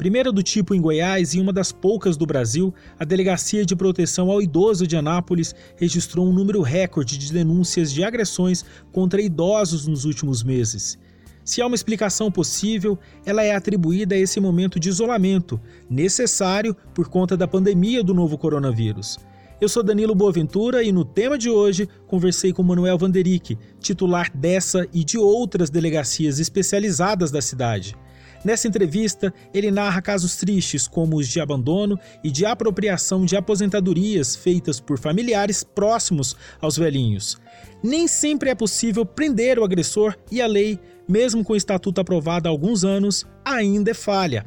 Primeira do tipo em Goiás e uma das poucas do Brasil, a Delegacia de Proteção ao Idoso de Anápolis registrou um número recorde de denúncias de agressões contra idosos nos últimos meses. Se há uma explicação possível, ela é atribuída a esse momento de isolamento, necessário por conta da pandemia do novo coronavírus. Eu sou Danilo Boaventura e no tema de hoje conversei com Manuel Vanderick, titular dessa e de outras delegacias especializadas da cidade. Nessa entrevista, ele narra casos tristes como os de abandono e de apropriação de aposentadorias feitas por familiares próximos aos velhinhos. Nem sempre é possível prender o agressor e a lei, mesmo com o estatuto aprovado há alguns anos, ainda é falha.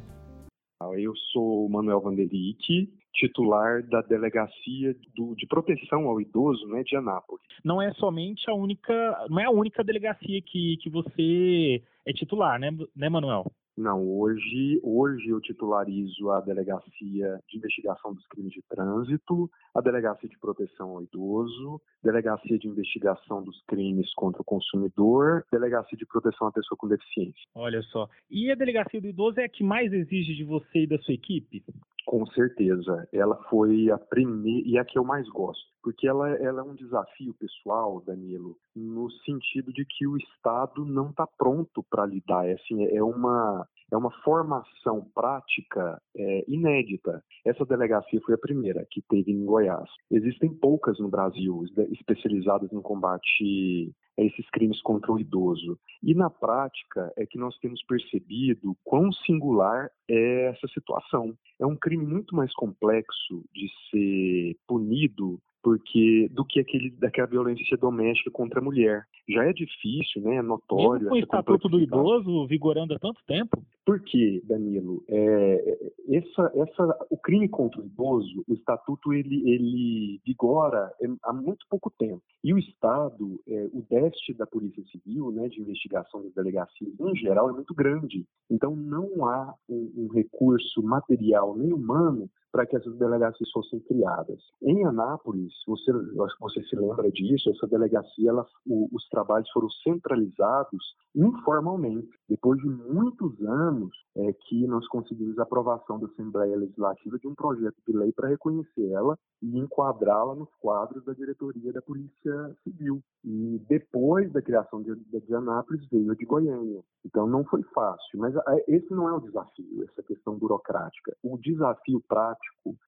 Eu sou Manuel Vanderick, titular da delegacia do, de proteção ao idoso né, de Anápolis. Não é somente a única, não é a única delegacia que, que você é titular, né, né Manuel? Não, hoje, hoje eu titularizo a Delegacia de Investigação dos Crimes de Trânsito, a Delegacia de Proteção ao Idoso, Delegacia de Investigação dos Crimes contra o Consumidor, Delegacia de Proteção à Pessoa com Deficiência. Olha só. E a Delegacia do Idoso é a que mais exige de você e da sua equipe? Com certeza. Ela foi a primeira e a que eu mais gosto, porque ela, ela é um desafio pessoal, Danilo, no sentido de que o Estado não está pronto para lidar. É, assim, é uma é uma formação prática é, inédita. Essa delegacia foi a primeira que teve em Goiás. Existem poucas no Brasil especializadas no combate a esses crimes contra o idoso. E na prática é que nós temos percebido quão singular é essa situação. É um crime muito mais complexo de ser punido porque do que aquele daquela violência doméstica contra a mulher. Já é difícil, né? É notório. Mesmo com o Estatuto do Idoso vigorando há tanto tempo? Por quê, Danilo? É, essa, essa, o crime contra o idoso, o Estatuto ele, ele vigora há muito pouco tempo. E o Estado, é, o déficit da Polícia Civil, né, de investigação das delegacias em geral, é muito grande. Então não há um, um recurso material nem humano para que essas delegacias fossem criadas. Em Anápolis, você, acho que você se lembra disso, essa delegacia, ela, o, os trabalhos foram centralizados informalmente. Depois de muitos anos é, que nós conseguimos a aprovação da Assembleia Legislativa de um projeto de lei para reconhecer ela e enquadrá-la nos quadros da diretoria da Polícia Civil. E depois da criação de, de Anápolis veio a de Goiânia. Então não foi fácil, mas esse não é o desafio, essa questão burocrática. O desafio prático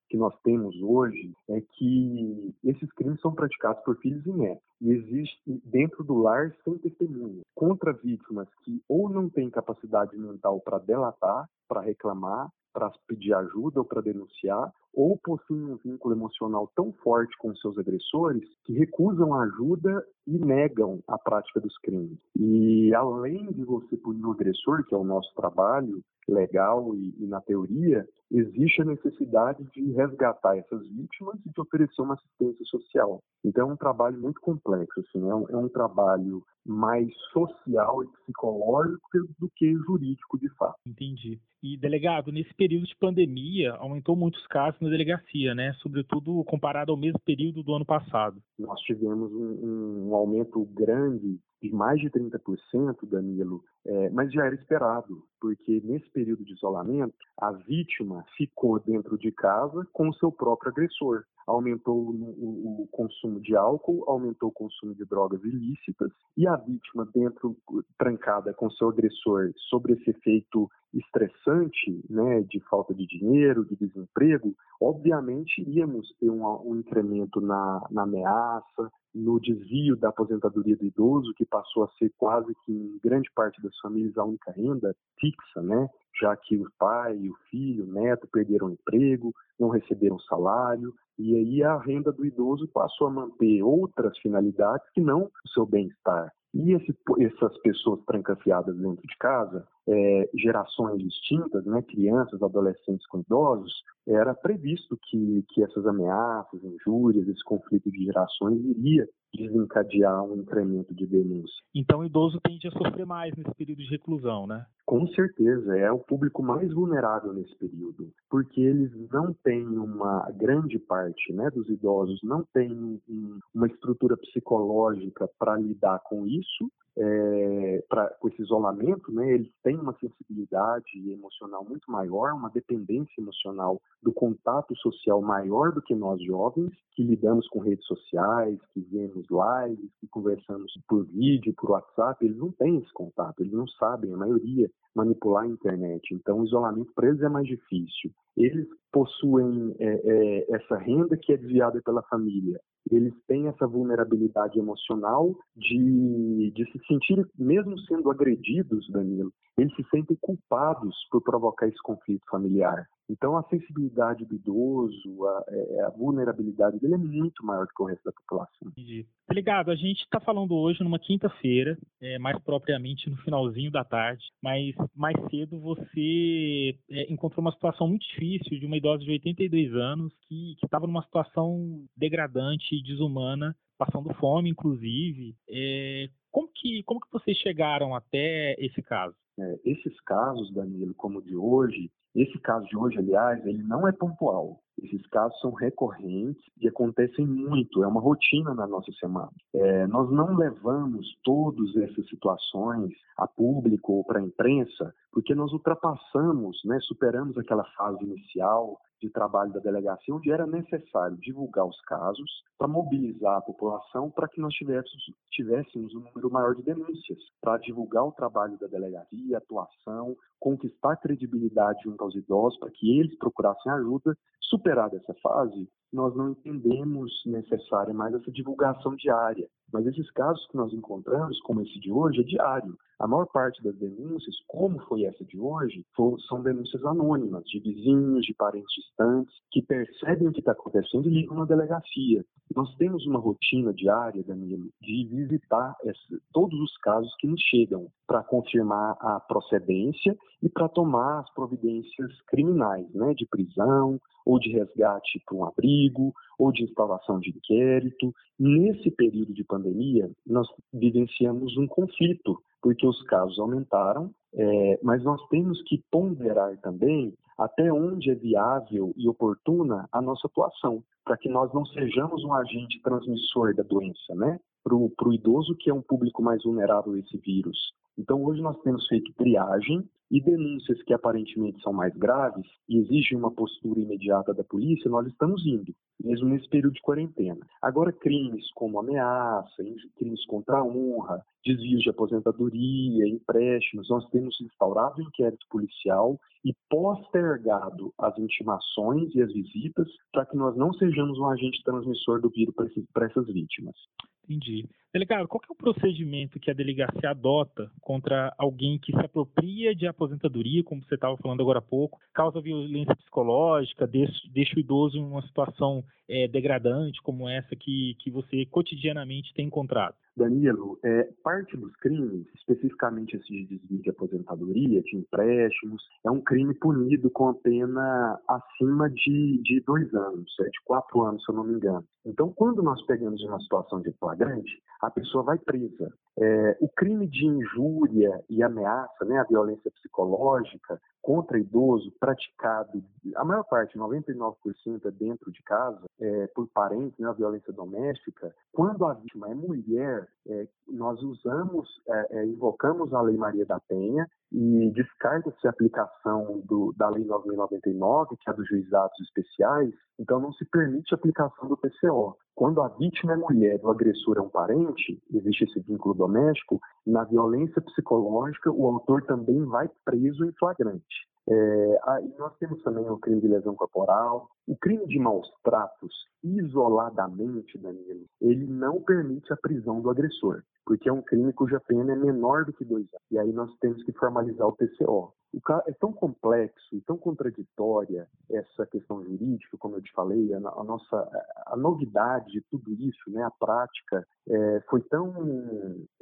que nós temos hoje é que esses crimes são praticados por filhos e netos e existe dentro do lar sem testemunha contra vítimas que ou não têm capacidade mental para delatar, para reclamar, para pedir ajuda ou para denunciar, ou possuem um vínculo emocional tão forte com seus agressores que recusam ajuda e negam a prática dos crimes. E além de você punir o agressor, que é o nosso trabalho legal e, e na teoria, existe a necessidade de resgatar essas vítimas e de oferecer uma assistência social. Então é um trabalho muito complexo, assim, é um, é um trabalho mais social e psicológico do que jurídico de fato. Entendi. E delegado, nesse período de pandemia, aumentou muitos casos na delegacia, né? Sobretudo comparado ao mesmo período do ano passado. Nós tivemos um, um aumento grande de mais de 30%, Danilo, é, mas já era esperado, porque nesse período de isolamento, a vítima ficou dentro de casa com o seu próprio agressor. Aumentou o, o consumo de álcool, aumentou o consumo de drogas ilícitas, e a vítima, dentro, trancada com seu agressor, sobre esse efeito estressante, né, de falta de dinheiro, de desemprego, obviamente íamos ter um, um incremento na, na ameaça, no desvio da aposentadoria do idoso, que passou a ser quase que em grande parte das famílias a única renda fixa, né? já que o pai, o filho, o neto perderam o emprego, não receberam salário, e aí a renda do idoso passou a manter outras finalidades que não o seu bem-estar. E esse, essas pessoas trancafiadas dentro de casa, é, gerações distintas, né, crianças, adolescentes com idosos, era previsto que, que essas ameaças, injúrias, esse conflito de gerações iria desencadear um incremento de denúncia. Então o idoso tende a sofrer mais nesse período de reclusão, né? Com certeza, é o público mais vulnerável nesse período, porque eles não têm uma grande parte né, dos idosos, não tem um, uma estrutura psicológica para lidar com isso, é, pra, com esse isolamento, né, eles têm uma sensibilidade emocional muito maior, uma dependência emocional do contato social maior do que nós jovens, que lidamos com redes sociais, que vemos lives, que conversamos por vídeo, por WhatsApp, eles não têm esse contato, eles não sabem, a maioria, manipular a internet. Então, o isolamento para eles é mais difícil. Eles possuem é, é, essa renda que é desviada pela família. Eles têm essa vulnerabilidade emocional de, de se sentir, mesmo sendo agredidos, Danilo, eles se sentem culpados por provocar esse conflito familiar. Então, a sensibilidade do idoso, a, é, a, vulnerabilidade dele é muito maior do que o resto da população. Entendi. Ligado, a gente está falando hoje numa quinta-feira, é, mais propriamente no finalzinho da tarde, mas mais cedo você é, encontrou uma situação muito difícil de uma idosa de 82 anos que estava numa situação degradante e desumana, passando fome, inclusive. É, como, que, como que vocês chegaram até esse caso? É, esses casos, Danilo, como o de hoje, esse caso de hoje, aliás, ele não é pontual. Esses casos são recorrentes e acontecem muito, é uma rotina na nossa semana. É, nós não levamos todas essas situações a público ou para a imprensa porque nós ultrapassamos, né, superamos aquela fase inicial de trabalho da delegacia, onde era necessário divulgar os casos para mobilizar a população para que nós tivéssemos, tivéssemos um número maior de denúncias, para divulgar o trabalho da delegacia, atuação, conquistar credibilidade junto aos idosos, para que eles procurassem ajuda. Superada essa fase, nós não entendemos necessária mais essa divulgação diária. Mas esses casos que nós encontramos, como esse de hoje, é diário. A maior parte das denúncias, como foi essa de hoje, são denúncias anônimas, de vizinhos, de parentes distantes, que percebem o que está acontecendo e ligam na delegacia. Nós temos uma rotina diária, Danilo, de visitar todos os casos que nos chegam para confirmar a procedência e para tomar as providências criminais, né, de prisão ou de resgate para um abrigo ou de instalação de inquérito. Nesse período de pandemia, nós vivenciamos um conflito, porque os casos aumentaram, é, mas nós temos que ponderar também até onde é viável e oportuna a nossa atuação, para que nós não sejamos um agente transmissor da doença, né? Para o idoso, que é um público mais vulnerável a esse vírus. Então, hoje nós temos feito triagem e denúncias que aparentemente são mais graves e exigem uma postura imediata da polícia, nós estamos indo, mesmo nesse período de quarentena. Agora, crimes como ameaça, crimes contra a honra, desvios de aposentadoria, empréstimos, nós temos instaurado um inquérito policial e postergado as intimações e as visitas para que nós não sejamos um agente transmissor do vírus para essas vítimas. Entendi. Delegado, qual é o procedimento que a delegacia adota contra alguém que se apropria de aposentadoria, como você estava falando agora há pouco, causa violência psicológica, deixa, o idoso em uma situação é, degradante como essa que, que você cotidianamente tem encontrado? Danilo, é, parte dos crimes, especificamente esse de desvio de aposentadoria, de empréstimos, é um crime punido com a pena acima de, de dois anos, é de quatro anos, se eu não me engano. Então, quando nós pegamos uma situação de flagrante, a pessoa vai presa. É, o crime de injúria e ameaça, né, a violência psicológica contra idoso praticado, a maior parte, 99% é dentro de casa, é, por parentes, né, a violência doméstica, quando a vítima é mulher, é, nós usamos, é, é invocamos a Lei Maria da Penha e descarta-se a aplicação do, da Lei 9.099, que é dos juizados especiais, então não se permite a aplicação do PCO. Quando a vítima é mulher e o agressor é um parente, existe esse vínculo doméstico, na violência psicológica o autor também vai preso em flagrante. É, aí nós temos também o crime de lesão corporal, o crime de maus tratos, isoladamente, Danilo, ele não permite a prisão do agressor, porque é um crime cuja pena é menor do que dois anos. E aí nós temos que formalizar o PCO. É tão complexo e tão contraditória essa questão jurídica, como eu te falei, a, a nossa a novidade de tudo isso, né, a prática, é, foi tão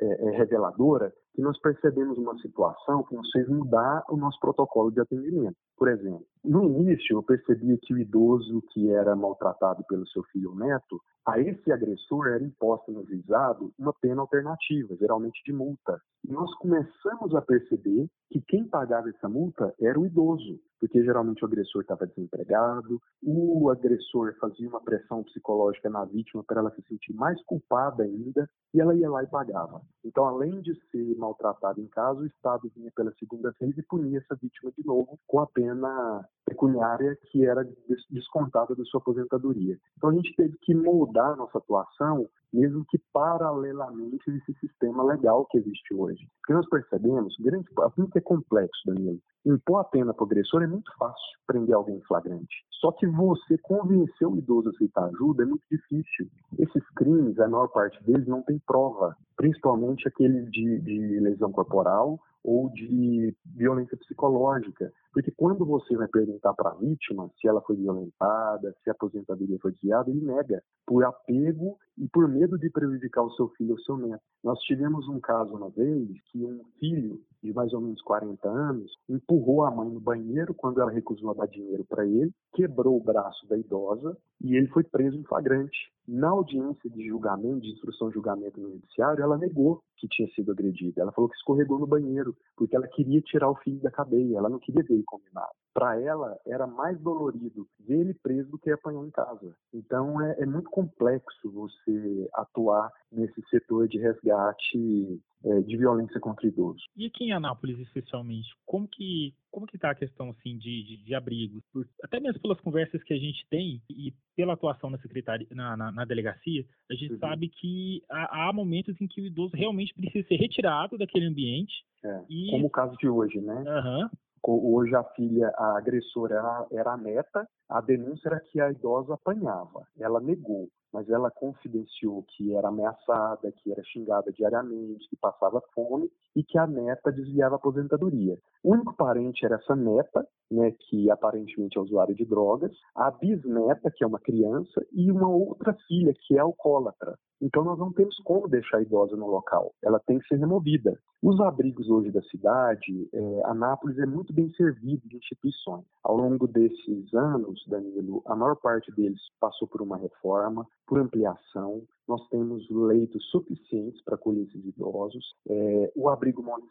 é, é, reveladora que nós percebemos uma situação que nos fez mudar o nosso protocolo de atendimento. Por exemplo, no início eu percebia que o idoso que era maltratado pelo seu filho ou neto, a esse agressor era imposta no juizado uma pena alternativa, geralmente de multa. E nós começamos a perceber que quem pagava essa multa era o idoso, porque geralmente o agressor estava desempregado, o agressor fazia uma pressão psicológica na vítima para ela se sentir mais culpada ainda, e ela ia lá e pagava. Então, além de ser maltratada em casa, o Estado vinha pela segunda vez e punia essa vítima de novo com a pena pecuniária que era descontada da sua aposentadoria. Então, a gente teve que moldar nossa atuação mesmo que paralelamente a esse sistema legal que existe hoje. Porque nós percebemos, grande, que é complexo, Danilo, impor a pena para o agressor é muito fácil prender alguém em flagrante. Só que você convencer o idoso a aceitar ajuda é muito difícil. Esses crimes, a maior parte deles não tem prova, principalmente aquele de, de lesão corporal ou de violência psicológica. Porque quando você vai perguntar para a vítima se ela foi violentada, se a aposentadoria foi desviada, ele nega, por apego e por medo de prejudicar o seu filho ou seu neto. Nós tivemos um caso uma vez que um filho de mais ou menos 40 anos empurrou a mãe no banheiro quando ela recusou a dar dinheiro para ele, quebrou o braço da idosa e ele foi preso em flagrante. Na audiência de julgamento, de instrução de julgamento no judiciário, ela negou que tinha sido agredida. Ela falou que escorregou no banheiro, porque ela queria tirar o filho da cadeia, ela não queria ver ele condenado. Para ela, era mais dolorido ver ele preso do que apanhar em casa. Então, é, é muito complexo você atuar nesse setor de resgate é, de violência contra idosos. E aqui em Anápolis, especialmente, como que como que está a questão assim de, de, de abrigos? Por, até mesmo pelas conversas que a gente tem e pela atuação na secretaria, na, na, na delegacia, a gente uhum. sabe que há, há, momentos em que o idoso realmente precisa ser retirado daquele ambiente. É, e... Como o caso de hoje, né? Uhum. Hoje a filha, a agressora era, a neta, a denúncia era que a idosa apanhava. Ela negou mas ela confidenciou que era ameaçada, que era xingada diariamente, que passava fome e que a neta desviava a aposentadoria. O único parente era essa neta, né, que aparentemente é usuária de drogas, a bisneta, que é uma criança, e uma outra filha, que é alcoólatra. Então nós não temos como deixar a idosa no local, ela tem que ser removida. Os abrigos hoje da cidade, é, Anápolis é muito bem servido de instituições. Ao longo desses anos, Danilo, a maior parte deles passou por uma reforma, por ampliação, nós temos leitos suficientes para acolher esses idosos. É, o abrigo Monte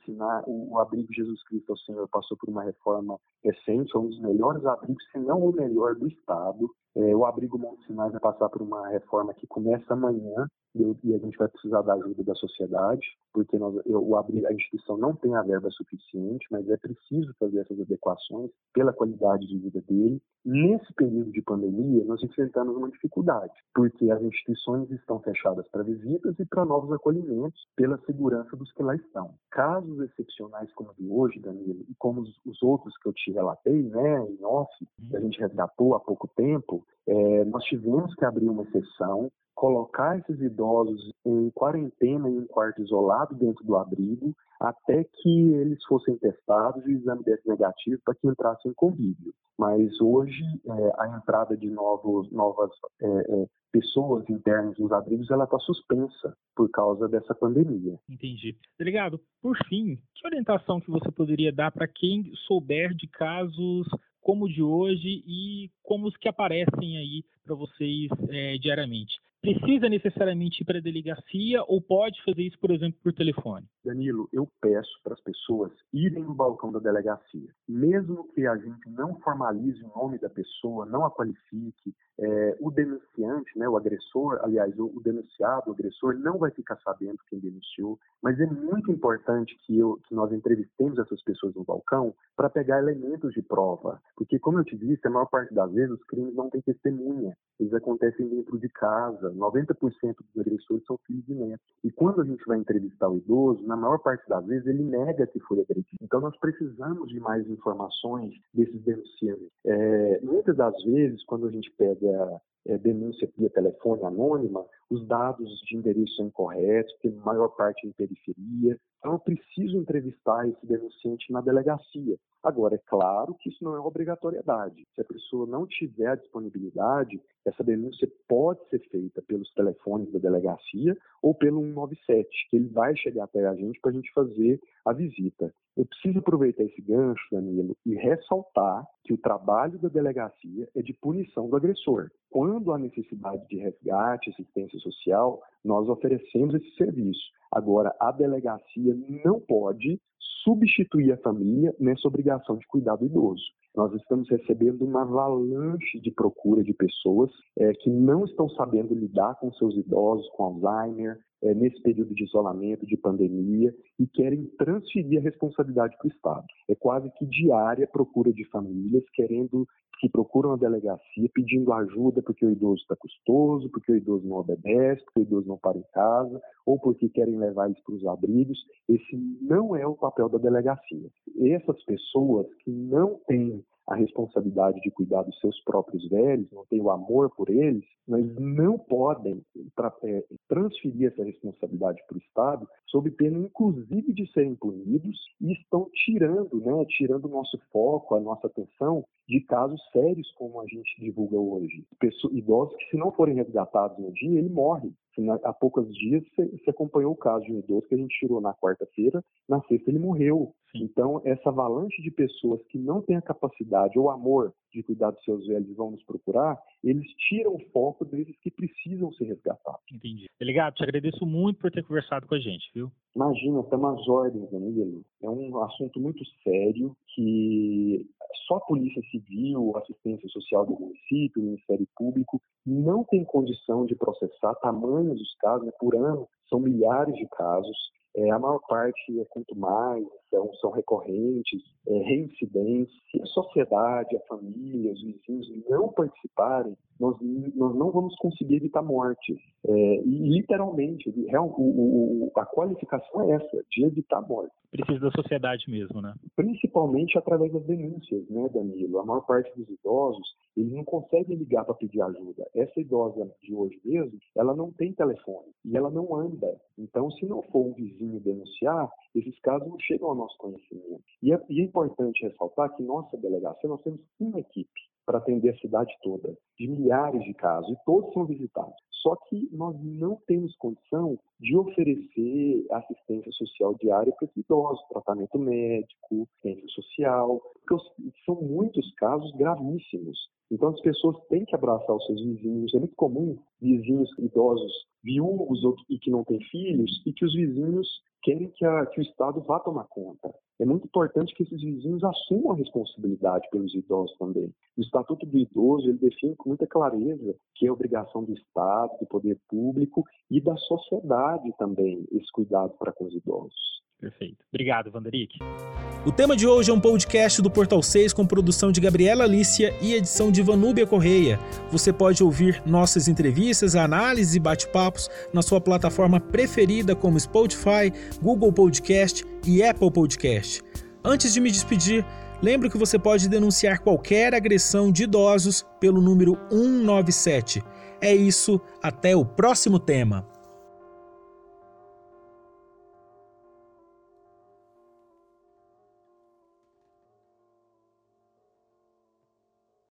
o, o abrigo Jesus Cristo ao Senhor passou por uma reforma recente, é um dos melhores abrigos, se não o melhor do estado. É, o abrigo Monte Sinai vai passar por uma reforma que começa amanhã e a gente vai precisar da ajuda da sociedade, porque nós, eu, o abrigo, a instituição não tem a verba suficiente, mas é preciso fazer essas adequações pela qualidade de vida dele. Nesse período de pandemia, nós enfrentamos uma dificuldade, porque as instituições estão fechadas para visitas e para novos acolhimentos pela segurança dos que lá estão. Casos excepcionais como o de hoje, Danilo, e como os, os outros que eu te relatei, né, em off, que a gente resgatou há pouco tempo, é, nós tivemos que abrir uma exceção, colocar esses idosos em quarentena em um quarto isolado dentro do abrigo, até que eles fossem testados e o exame desse negativo para que entrassem em convívio. Mas hoje é, a entrada de novos, novas é, é, pessoas internas nos abrigos ela está suspensa por causa dessa pandemia. Entendi. Delegado, por fim, que orientação que você poderia dar para quem souber de casos como o de hoje e como os que aparecem aí para vocês é, diariamente? Precisa necessariamente ir para a delegacia ou pode fazer isso, por exemplo, por telefone? Danilo, eu peço para as pessoas irem no balcão da delegacia. Mesmo que a gente não formalize o nome da pessoa, não a qualifique, é, o denunciante, né, o agressor, aliás, o, o, denunciado, o agressor, não vai ficar sabendo quem denunciou, mas é muito importante que, eu, que nós entrevistemos essas pessoas no balcão para pegar elementos de prova, porque, como eu te disse, a maior parte das vezes os crimes não têm testemunha, eles acontecem dentro de casa, 90% dos agressores são filhos de netos. E quando a gente vai entrevistar o idoso, na maior parte das vezes ele nega que foi agredido. Então nós precisamos de mais informações desses denunciantes. É, muitas das vezes, quando a gente pega é, denúncia via telefone anônima, os dados de endereço são incorretos, tem maior parte em periferia. Então, eu preciso entrevistar esse denunciante na delegacia. Agora, é claro que isso não é obrigatoriedade. Se a pessoa não tiver a disponibilidade, essa denúncia pode ser feita pelos telefones da delegacia ou pelo 197, que ele vai chegar até a gente para a gente fazer a visita. Eu preciso aproveitar esse gancho, Danilo, e ressaltar que o trabalho da delegacia é de punição do agressor. Quando há necessidade de resgate, assistência social, nós oferecemos esse serviço. Agora, a delegacia não pode substituir a família nessa obrigação de cuidar do idoso. Nós estamos recebendo uma avalanche de procura de pessoas é, que não estão sabendo lidar com seus idosos, com Alzheimer, é, nesse período de isolamento, de pandemia, e querem transferir a responsabilidade para o Estado. É quase que diária procura de famílias querendo que procuram a delegacia pedindo ajuda porque o idoso está custoso, porque o idoso não obedece, porque o idoso não para em casa, ou porque querem levar eles para os abrigos. Esse não é o papel da delegacia. Essas pessoas que não têm a responsabilidade de cuidar dos seus próprios velhos, não têm o amor por eles, mas não podem tra é, transferir essa responsabilidade para o Estado, sob pena, inclusive, de serem punidos, e estão tirando, né, tirando o nosso foco, a nossa atenção de casos sérios como a gente divulga hoje. Idosos que, se não forem resgatados no dia, ele morre. Há poucos dias você acompanhou o caso de um idoso que a gente tirou na quarta-feira, na sexta ele morreu. Então, essa avalanche de pessoas que não têm a capacidade ou amor de cuidar dos seus velhos e vão nos procurar, eles tiram o foco desses que precisam ser resgatados. Entendi. Delegado, te agradeço muito por ter conversado com a gente, viu? Imagina, estamos às ordens, Danilo. É um assunto muito sério que só a Polícia Civil, Assistência Social do município, o Ministério Público não tem condição de processar tamanhos os casos, né? por ano são milhares de casos. É, a maior parte é quanto mais, são, são recorrentes, é. Se a sociedade, a família, os vizinhos não participarem, nós, nós não vamos conseguir evitar mortes. É, e literalmente, real, o, o, a qualificação é essa, de evitar mortes. Precisa da sociedade mesmo, né? Principalmente através das denúncias, né, Danilo? A maior parte dos idosos, eles não conseguem ligar para pedir ajuda. Essa idosa de hoje mesmo, ela não tem telefone e ela não anda. Então, se não for um vizinho denunciar, esses casos não chegam ao nosso conhecimento. E é, e é importante ressaltar que nossa delegacia, nós temos uma equipe para atender a cidade toda, de milhares de casos, e todos são visitados. Só que nós não temos condição de oferecer assistência social diária para os idosos, tratamento médico, assistência social, porque são muitos casos gravíssimos. Então as pessoas têm que abraçar os seus vizinhos. É muito comum vizinhos idosos viúvos e que não têm filhos e que os vizinhos querem que, a, que o Estado vá tomar conta. É muito importante que esses vizinhos assumam a responsabilidade pelos idosos também. O Estatuto do Idoso ele define com muita clareza que é obrigação do Estado, do poder público e da sociedade também esse cuidado para com os idosos. Perfeito. Obrigado, Vanderick. O tema de hoje é um podcast do Portal 6 com produção de Gabriela Alícia e edição de Vanúbia Correia. Você pode ouvir nossas entrevistas, análises e bate-papos na sua plataforma preferida como Spotify, Google Podcast e Apple Podcast. Antes de me despedir, lembre que você pode denunciar qualquer agressão de idosos pelo número 197. É isso, até o próximo tema.